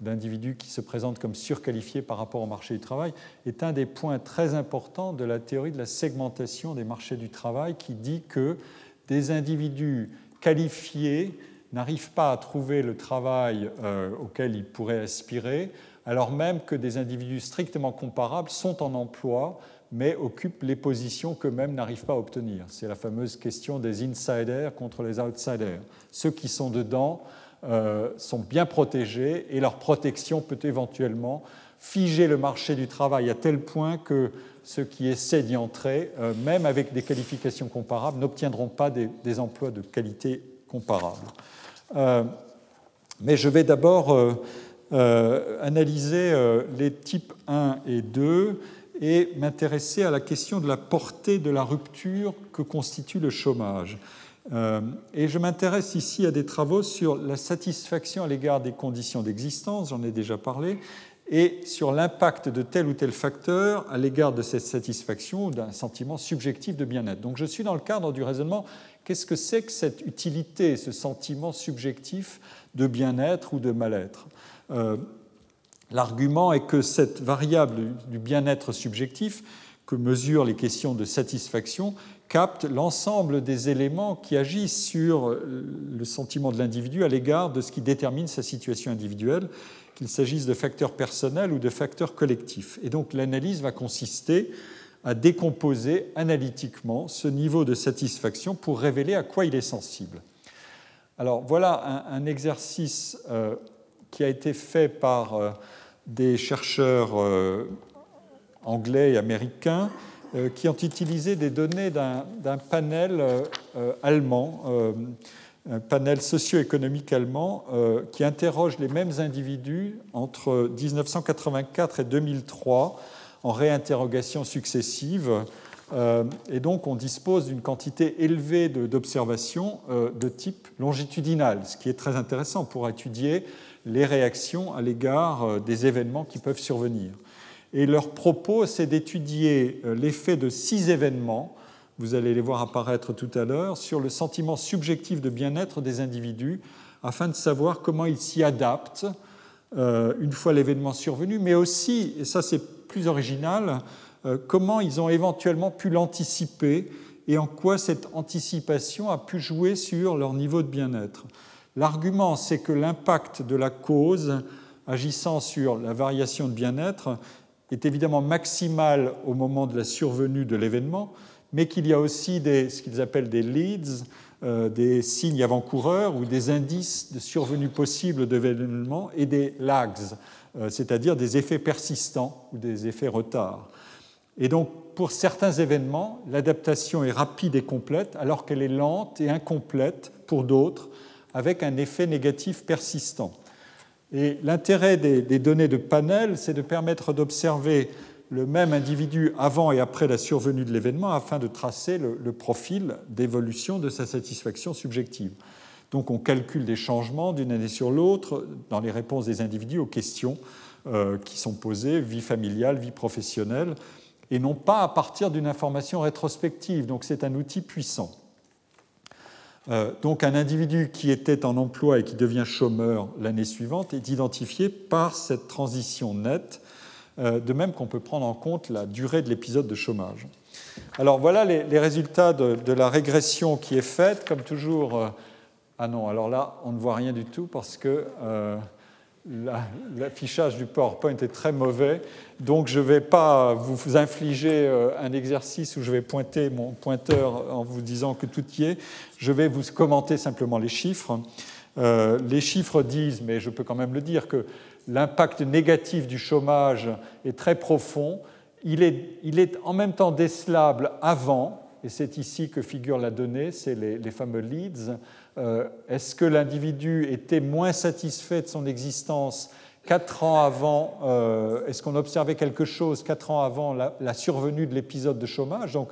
d'individus qui se présentent comme surqualifiés par rapport au marché du travail est un des points très importants de la théorie de la segmentation des marchés du travail qui dit que des individus qualifiés n'arrivent pas à trouver le travail euh, auquel ils pourraient aspirer, alors même que des individus strictement comparables sont en emploi, mais occupent les positions qu'eux-mêmes n'arrivent pas à obtenir. C'est la fameuse question des insiders contre les outsiders. Ceux qui sont dedans sont bien protégés et leur protection peut éventuellement figer le marché du travail à tel point que ceux qui essaient d'y entrer, euh, même avec des qualifications comparables, n'obtiendront pas des, emplois de qualité comparables. Euh, mais je vais d'abord analyser les types 1 et 2 et m'intéresser à la question de la portée de la rupture que constitue le chômage. Euh, et je m'intéresse ici à des travaux sur la satisfaction à l'égard des conditions d'existence, j'en ai déjà parlé, et sur l'impact de tel ou tel facteur à l'égard de cette satisfaction ou d'un sentiment subjectif de bien-être. Donc je suis dans le cadre du raisonnement, qu'est-ce que c'est que cette utilité, ce sentiment subjectif de bien-être ou de mal-être? Euh, L'argument est que cette variable du bien-être subjectif que mesurent les questions de satisfaction capte l'ensemble des éléments qui agissent sur le sentiment de l'individu à l'égard de ce qui détermine sa situation individuelle, qu'il s'agisse de facteurs personnels ou de facteurs collectifs. Et donc l'analyse va consister à décomposer analytiquement ce niveau de satisfaction pour révéler à quoi il est sensible. Alors voilà un, exercice euh, qui a été fait par euh, des chercheurs euh, anglais et américains qui ont utilisé des données d'un panel allemand, un panel socio-économique allemand, qui interroge les mêmes individus entre 1984 et 2003 en réinterrogation successive. Euh, et donc, on dispose d'une quantité élevée d'observations euh, de type longitudinal, ce qui est très intéressant pour étudier les réactions à l'égard euh, des événements qui peuvent survenir. Et leur propos, c'est d'étudier l'effet de six événements, vous allez les voir apparaître tout à l'heure, sur le sentiment subjectif de bien-être des individus, afin de savoir comment ils s'y adaptent une fois l'événement survenu, mais aussi, et ça c'est plus original, euh, comment ils ont éventuellement pu l'anticiper et en quoi cette anticipation a pu jouer sur leur niveau de bien-être. L'argument, c'est que l'impact de la cause agissant sur la variation de bien-être est évidemment maximal au moment de la survenue de l'événement, mais qu'il y a aussi ce qu'ils appellent des leads, euh, des signes avant-coureurs ou des indices de survenue possible de l'événement et des lags, euh, c'est-à-dire des effets persistants ou des effets retards. Et donc, pour certains événements, l'adaptation est rapide et complète, alors qu'elle est lente et incomplète pour d'autres, avec un effet négatif persistant. Et l'intérêt des, données de panel, c'est de permettre d'observer le même individu avant et après la survenue de l'événement afin de tracer le profil d'évolution de sa satisfaction subjective. Donc on calcule des changements d'une année sur l'autre dans les réponses des individus aux questions euh, qui sont posées, vie familiale, vie professionnelle, et non pas à partir d'une information rétrospective. Donc c'est un outil puissant. Euh, donc un individu qui était en emploi et qui devient chômeur l'année suivante est identifié par cette transition nette, euh, de même qu'on peut prendre en compte la durée de l'épisode de chômage. Alors voilà les, résultats de, la régression qui est faite. Comme toujours, ah non, alors là, on ne voit rien du tout parce que euh, l'affichage du PowerPoint est très mauvais. Donc je ne vais pas vous infliger euh, un exercice où je vais pointer mon pointeur en vous disant que tout y est. Je vais vous commenter simplement les chiffres. Euh, les chiffres disent, mais je peux quand même le dire, que l'impact négatif du chômage est très profond. Il est, il est en même temps décelable avant, et c'est ici que figure la donnée, c'est les, les fameux leads. Euh, est-ce que l'individu était moins satisfait de son existence quatre ans avant euh, Est-ce qu'on observait quelque chose quatre ans avant la, survenue de l'épisode de chômage? Donc,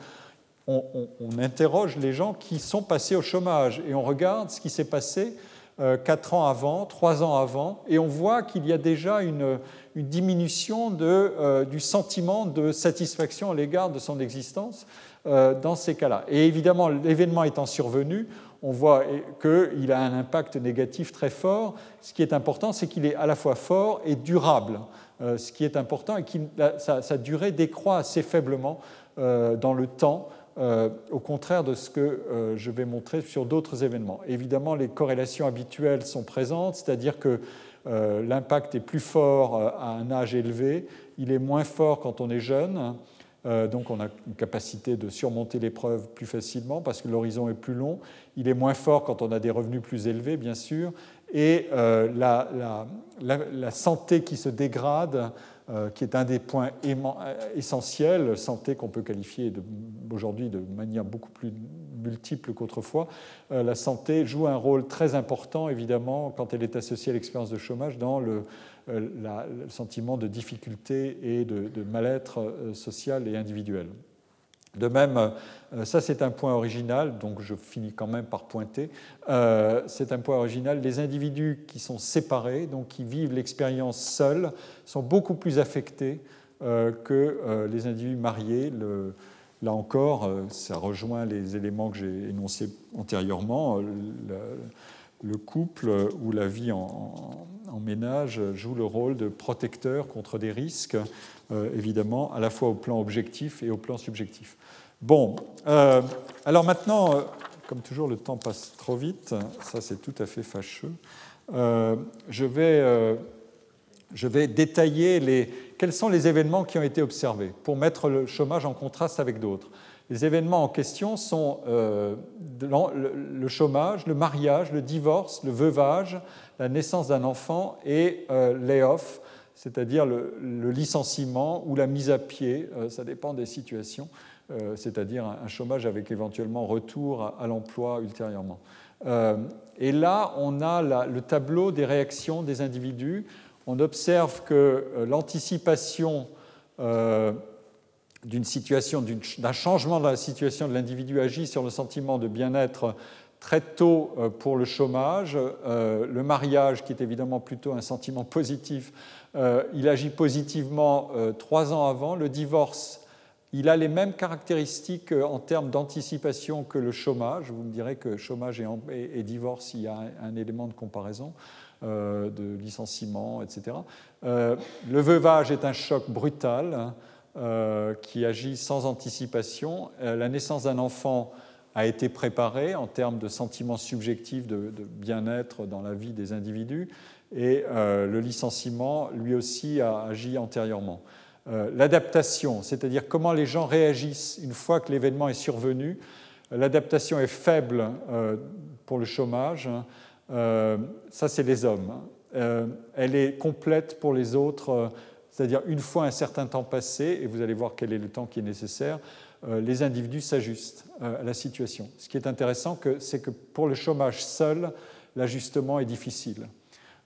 on, interroge les gens qui sont passés au chômage et on regarde ce qui s'est passé euh, quatre ans avant, trois ans avant, et on voit qu'il y a déjà une, diminution du sentiment de satisfaction à l'égard de son existence dans ces cas-là. Et évidemment, l'événement étant survenu, on voit qu'il a un impact négatif très fort. Ce qui est important, c'est qu'il est à la fois fort et durable. Euh, ce qui est important est que sa, durée décroît assez faiblement euh, dans le temps, euh, au contraire de ce que je vais montrer sur d'autres événements. Évidemment, les corrélations habituelles sont présentes, c'est-à-dire que l'impact est plus fort à un âge élevé, il est moins fort quand on est jeune. Euh, donc on a une capacité de surmonter l'épreuve plus facilement parce que l'horizon est plus long. Il est moins fort quand on a des revenus plus élevés, bien sûr. Et euh, la, santé qui se dégrade, euh, qui est un des points essentiels, santé qu'on peut qualifier aujourd'hui de manière beaucoup plus multiple qu'autrefois, la santé joue un rôle très important, évidemment, quand elle est associée à l'expérience de chômage dans le, euh, le sentiment de difficulté et de, mal-être euh, social et individuel. De même, euh, ça c'est un point original, donc je finis quand même par pointer, c'est un point original, les individus qui sont séparés, donc qui vivent l'expérience seuls, sont beaucoup plus affectés que les individus mariés. là encore, ça rejoint les éléments que j'ai énoncés antérieurement. le, couple ou la vie en, en ménage joue le rôle de protecteur contre des risques, euh, évidemment, à la fois au plan objectif et au plan subjectif. Bon, euh, alors maintenant, euh, comme toujours, le temps passe trop vite, ça c'est tout à fait fâcheux. je vais je vais détailler les, quels sont les événements qui ont été observés pour mettre le chômage en contraste avec d'autres. Les événements en question sont euh, le, chômage, le mariage, le divorce, le veuvage, la naissance d'un enfant et euh, lay-off, c'est-à-dire le, licenciement ou la mise à pied, euh, ça dépend des situations, c'est-à-dire un, chômage avec éventuellement retour à, l'emploi ultérieurement. et là, on a le tableau des réactions des individus. On observe que l'anticipation d'une situation, d'un changement dans la situation de l'individu agit sur le sentiment de bien-être très tôt euh, pour le chômage. Euh, le mariage, qui est évidemment plutôt un sentiment positif, euh, il agit positivement trois ans avant. Le divorce, il a les mêmes caractéristiques en termes d'anticipation que le chômage. Vous me direz que chômage et, divorce, il y a un, élément de comparaison, de licenciement, etc. le veuvage est un choc brutal. Hein. Euh, qui agit sans anticipation. Euh, la naissance d'un enfant a été préparée en termes de sentiments subjectifs de, bien-être dans la vie des individus, et euh, le licenciement, lui aussi, a agi antérieurement. L'adaptation, c'est-à-dire comment les gens réagissent une fois que l'événement est survenu, l'adaptation est faible pour le chômage, ça c'est les hommes. Elle est complète pour les autres c'est-à-dire une fois un certain temps passé, et vous allez voir quel est le temps qui est nécessaire, euh, les individus s'ajustent euh, à la situation. Ce qui est intéressant, c'est que pour le chômage seul, l'ajustement est difficile.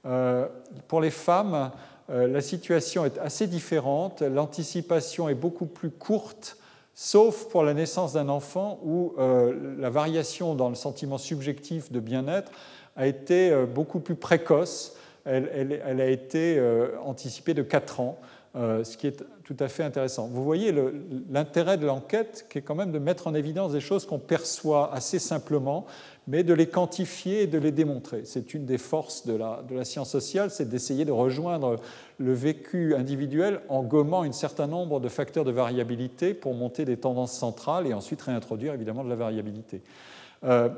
Euh, pour les femmes, la situation est assez différente, l'anticipation est beaucoup plus courte, sauf pour la naissance d'un enfant où la variation dans le sentiment subjectif de bien-être a été beaucoup plus précoce elle, a été euh, anticipée de 4 ans, euh, ce qui est tout à fait intéressant. Vous voyez l'intérêt de l'enquête, qui est quand même de mettre en évidence des choses qu'on perçoit assez simplement, mais de les quantifier et de les démontrer. C'est une des forces de la, science sociale, c'est d'essayer de rejoindre le vécu individuel en gommant un certain nombre de facteurs de variabilité pour monter des tendances centrales et ensuite réintroduire évidemment de la variabilité. Euh,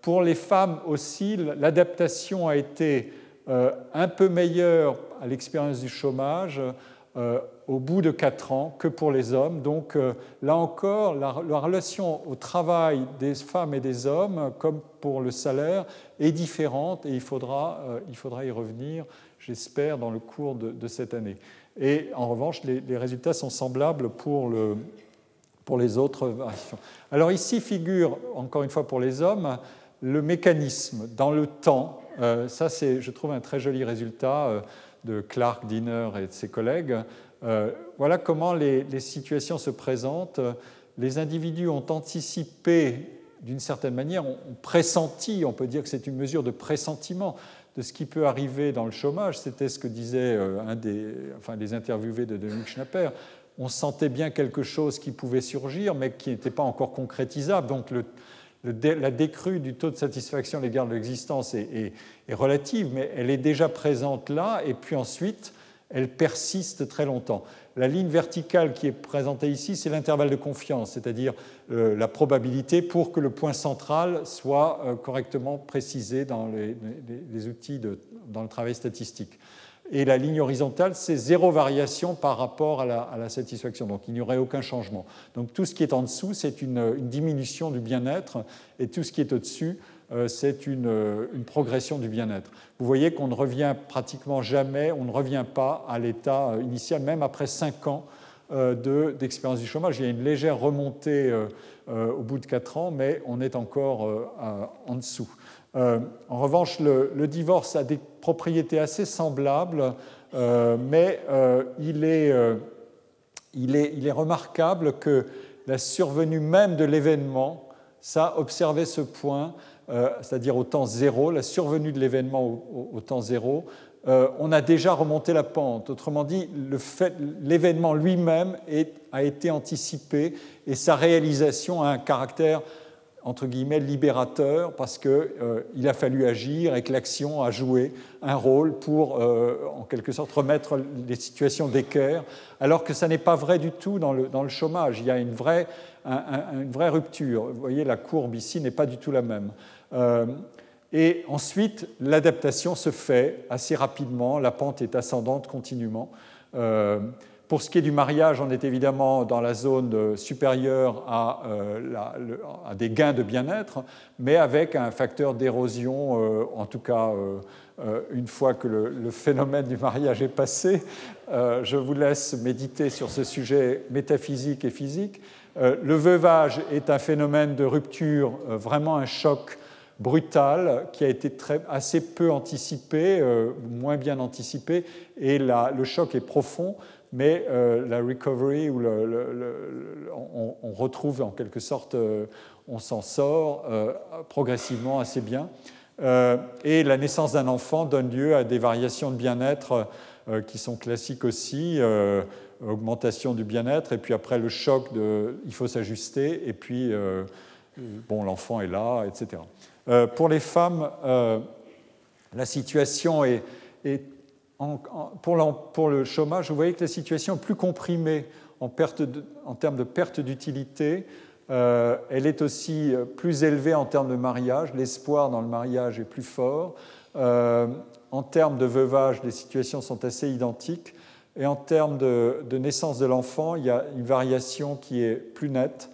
pour les femmes aussi, l'adaptation a été un peu meilleur à l'expérience du chômage euh, au bout de 4 ans que pour les hommes. Donc euh, là encore, la, relation au travail des femmes et des hommes, comme pour le salaire, est différente et il faudra, il faudra y revenir, j'espère, dans le cours de, cette année. Et en revanche, les, les résultats sont semblables pour, le, pour les autres variations. Alors ici figure, encore une fois pour les hommes, le mécanisme dans le temps euh, ça, c'est, je trouve, un très joli résultat euh, de Clark, Dinner et de ses collègues. Euh, voilà comment les, situations se présentent. Les individus ont anticipé d'une certaine manière, ont pressenti, on peut dire que c'est une mesure de pressentiment de ce qui peut arriver dans le chômage. C'était ce que disait un des, enfin, les interviewés de Dominique Schnapper. On sentait bien quelque chose qui pouvait surgir, mais qui n'était pas encore concrétisable. Donc le, la décrue du taux de satisfaction à l'égard de l'existence est, relative, mais elle est déjà présente là, et puis ensuite, elle persiste très longtemps. La ligne verticale qui est présentée ici, c'est l'intervalle de confiance, c'est-à-dire euh, la probabilité pour que le point central soit euh, correctement précisé dans les, outils dans le travail statistique. Et la ligne horizontale, c'est zéro variation par rapport à la, satisfaction. Donc il n'y aurait aucun changement. Donc tout ce qui est en dessous, c'est une, diminution du bien-être, et tout ce qui est au-dessus, euh, c'est une, progression du bien-être. Vous voyez qu'on ne revient pratiquement jamais, on ne revient pas à l'état euh, initial, même après 5 ans euh, d'expérience du chômage. Il y a une légère remontée au bout de 4 ans, mais on est encore en dessous. Euh, en revanche, le, divorce a des propriétés assez semblables, euh, mais euh, il est, il, est, il, est, remarquable que la survenue même de l'événement, ça, observer ce point, c'est-à-dire au temps zéro, la survenue de l'événement au, temps zéro, on a déjà remonté la pente. Autrement dit, l'événement lui-même a été anticipé et sa réalisation a un caractère entre guillemets, libérateur parce qu'il euh, a fallu agir et que l'action a joué un rôle pour, euh, en quelque sorte, remettre les situations d'équerre, alors que ça n'est pas vrai du tout dans le, dans le chômage. Il y a une vraie, une vraie rupture. Vous voyez, la courbe ici n'est pas du tout la même. Euh, Et ensuite, l'adaptation se fait assez rapidement, la pente est ascendante continuellement. Euh, pour ce qui est du mariage, on est évidemment dans la zone supérieure à, à des gains de bien-être, mais avec un facteur d'érosion, en tout cas une fois que le, phénomène du mariage est passé. je vous laisse méditer sur ce sujet métaphysique et physique. le veuvage est un phénomène de rupture, vraiment un choc brutal qui a été assez peu anticipé, euh, moins bien anticipé, et le choc est profond, mais euh, la recovery, où on, retrouve en quelque sorte, euh, on s'en sort progressivement assez bien. et la naissance d'un enfant donne lieu à des variations de bien-être qui sont classiques aussi, augmentation du bien-être, et puis après le choc, de, il faut s'ajuster, et puis bon, l'enfant est là, etc. Euh, pour les femmes, euh, la situation est, pour, le chômage, vous voyez que la situation est plus comprimée en, termes de perte d'utilité. Euh, elle est aussi plus élevée en termes de mariage. L'espoir dans le mariage est plus fort. en termes de veuvage, les situations sont assez identiques. Et en termes de, naissance de l'enfant, il y a une variation qui est plus nette,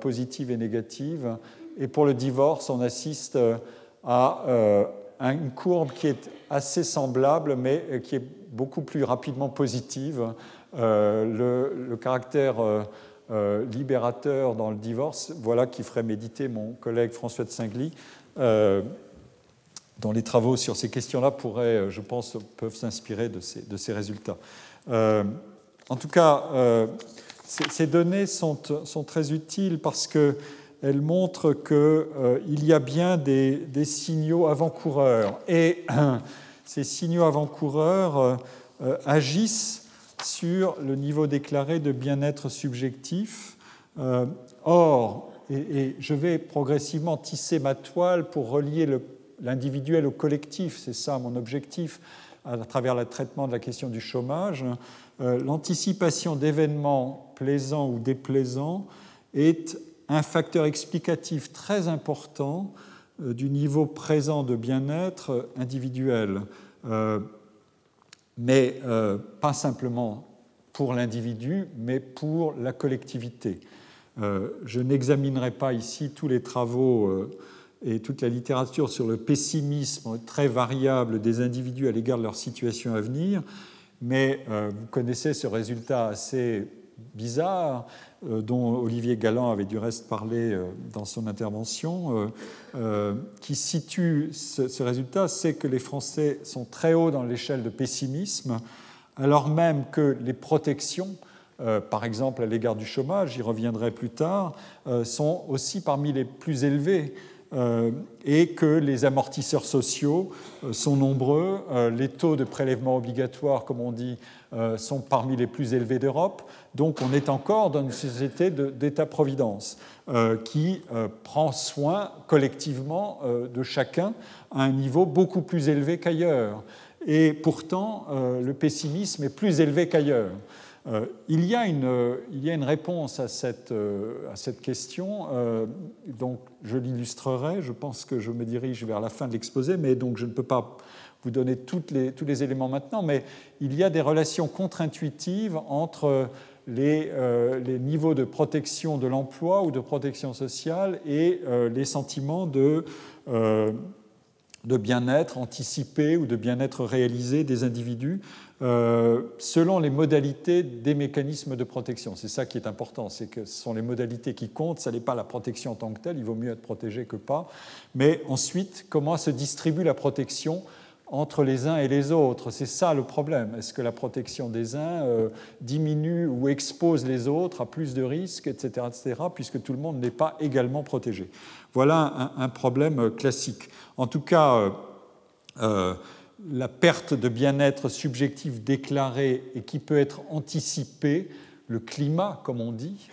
positive et négative. Et pour le divorce, on assiste euh, à euh, une courbe qui est assez semblable, mais euh, qui est beaucoup plus rapidement positive. Le, caractère libérateur dans le divorce, voilà qui ferait méditer mon collègue François de Singly, dont les travaux sur ces questions-là pourraient, je pense, peuvent s'inspirer de ces, ces, résultats. en tout cas, ces, données sont, sont, très utiles parce que elle montre qu'il euh, y a bien des, signaux avant-coureurs. Et ces signaux avant-coureurs euh, euh, agissent sur le niveau déclaré de bien-être subjectif. or, et, je vais progressivement tisser ma toile pour relier l'individuel au collectif, c'est ça mon objectif à travers le traitement de la question du chômage, l'anticipation d'événements plaisants ou déplaisants est un facteur explicatif très important euh, du niveau présent de bien-être individuel, euh, mais euh, pas simplement pour l'individu, mais pour la collectivité. Je n'examinerai pas ici tous les travaux et toute la littérature sur le pessimisme très variable des individus à l'égard de leur situation à venir, mais vous connaissez ce résultat assez bizarre euh, dont Olivier Galland avait du reste parlé euh, dans son intervention, euh, qui situe ce, résultat, c'est que les Français sont très hauts dans l'échelle de pessimisme, alors même que les protections, par exemple à l'égard du chômage, j'y reviendrai plus tard, sont aussi parmi les plus élevées et que les amortisseurs sociaux sont nombreux, les taux de prélèvement obligatoire, comme on dit, euh, sont parmi les plus élevés d'Europe. Donc on est encore dans une société d'État-providence euh, qui euh, prend soin collectivement de chacun à un niveau beaucoup plus élevé qu'ailleurs. Et pourtant, le pessimisme est plus élevé qu'ailleurs. Il, y a une, il y a une réponse à cette, cette question, donc je l'illustrerai, je pense que je me dirige vers la fin de l'exposé, mais donc je ne peux pas vous donner tous les éléments maintenant, mais il y a des relations contre-intuitives entre les, euh, niveaux de protection de l'emploi ou de protection sociale et euh, les sentiments de, euh, de bien-être anticipé ou de bien-être réalisé des individus selon les modalités des mécanismes de protection. C'est ça qui est important, c'est que ce sont les modalités qui comptent, ce n'est pas la protection en tant que telle, il vaut mieux être protégé que pas, mais ensuite comment se distribue la protection entre les uns et les autres? C'est ça le problème. Est-ce que la protection des uns euh, diminue ou expose les autres à plus de risques, etc., etc., puisque tout le monde n'est pas également protégé? Voilà un, problème classique. En tout cas, euh, euh, la perte de bien-être subjectif déclarée et qui peut être anticipée, le climat, comme on dit,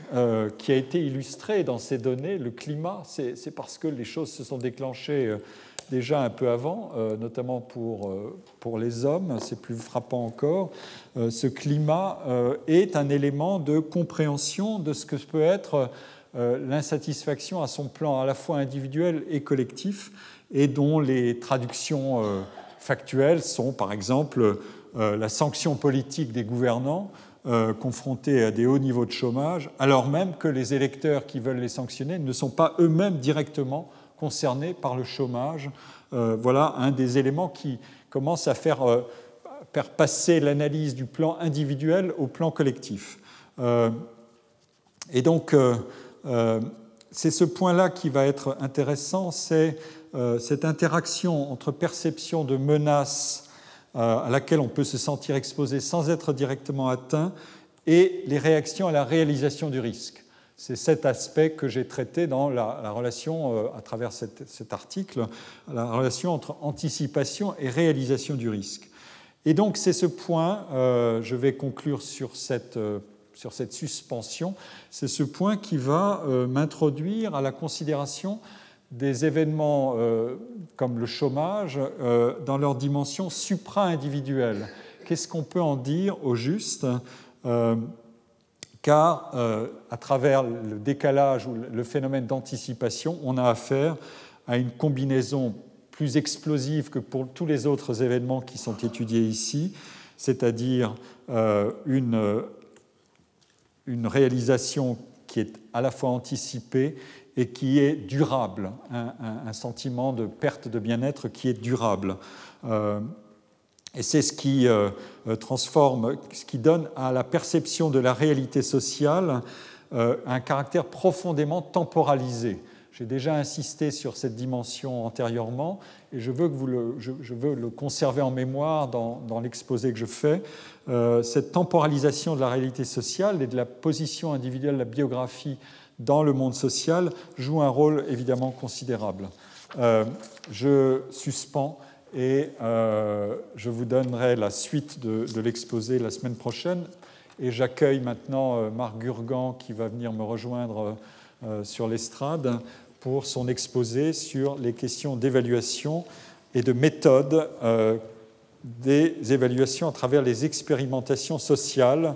qui a été illustré dans ces données, le climat, c'est parce que les choses se sont déclenchées déjà un peu avant, euh, notamment pour, euh, pour les hommes, c'est plus frappant encore, euh, ce climat est un élément de compréhension de ce que peut être l'insatisfaction à son plan à la fois individuel et collectif. Et dont les traductions factuelles sont par exemple la sanction politique des gouvernants confrontés à des hauts niveaux de chômage, alors même que les électeurs qui veulent les sanctionner ne sont pas eux-mêmes directement concernés par le chômage. voilà un des éléments qui commence à faire passer l'analyse du plan individuel au plan collectif. Euh, et donc, euh, euh, c'est ce point-là qui va être intéressant, c'est cette interaction entre perception de menace à laquelle on peut se sentir exposé sans être directement atteint et les réactions à la réalisation du risque. C'est cet aspect que j'ai traité dans la, relation, à travers cet article, la relation entre anticipation et réalisation du risque. Et donc c'est ce point, euh, je vais conclure sur cette, euh, sur cette suspension, c'est ce point qui va euh, m'introduire à la considération des événements comme le chômage dans leur dimension supra-individuelle. Qu'est-ce qu'on peut en dire au juste car à travers le décalage ou le phénomène d'anticipation, on a affaire à une combinaison plus explosive que pour tous les autres événements qui sont étudiés ici, c'est-à-dire euh, une, une réalisation qui est à la fois anticipée et qui est durable, un, sentiment de perte de bien-être qui est durable. Euh, et c'est ce qui euh, transforme, ce qui donne à la perception de la réalité sociale un caractère profondément temporalisé. J'ai déjà insisté sur cette dimension antérieurement et je veux, que vous le, je, veux le conserver en mémoire dans, l'exposé que je fais. Euh, cette temporalisation de la réalité sociale et de la position individuelle de la biographie dans le monde social joue un rôle évidemment considérable. Euh, je suspends et euh, je vous donnerai la suite de, l'exposé la semaine prochaine. Et j'accueille maintenant Marc Gurgan qui va venir me rejoindre sur l'estrade pour son exposé sur les questions d'évaluation et de méthode euh, des évaluations à travers les expérimentations sociales.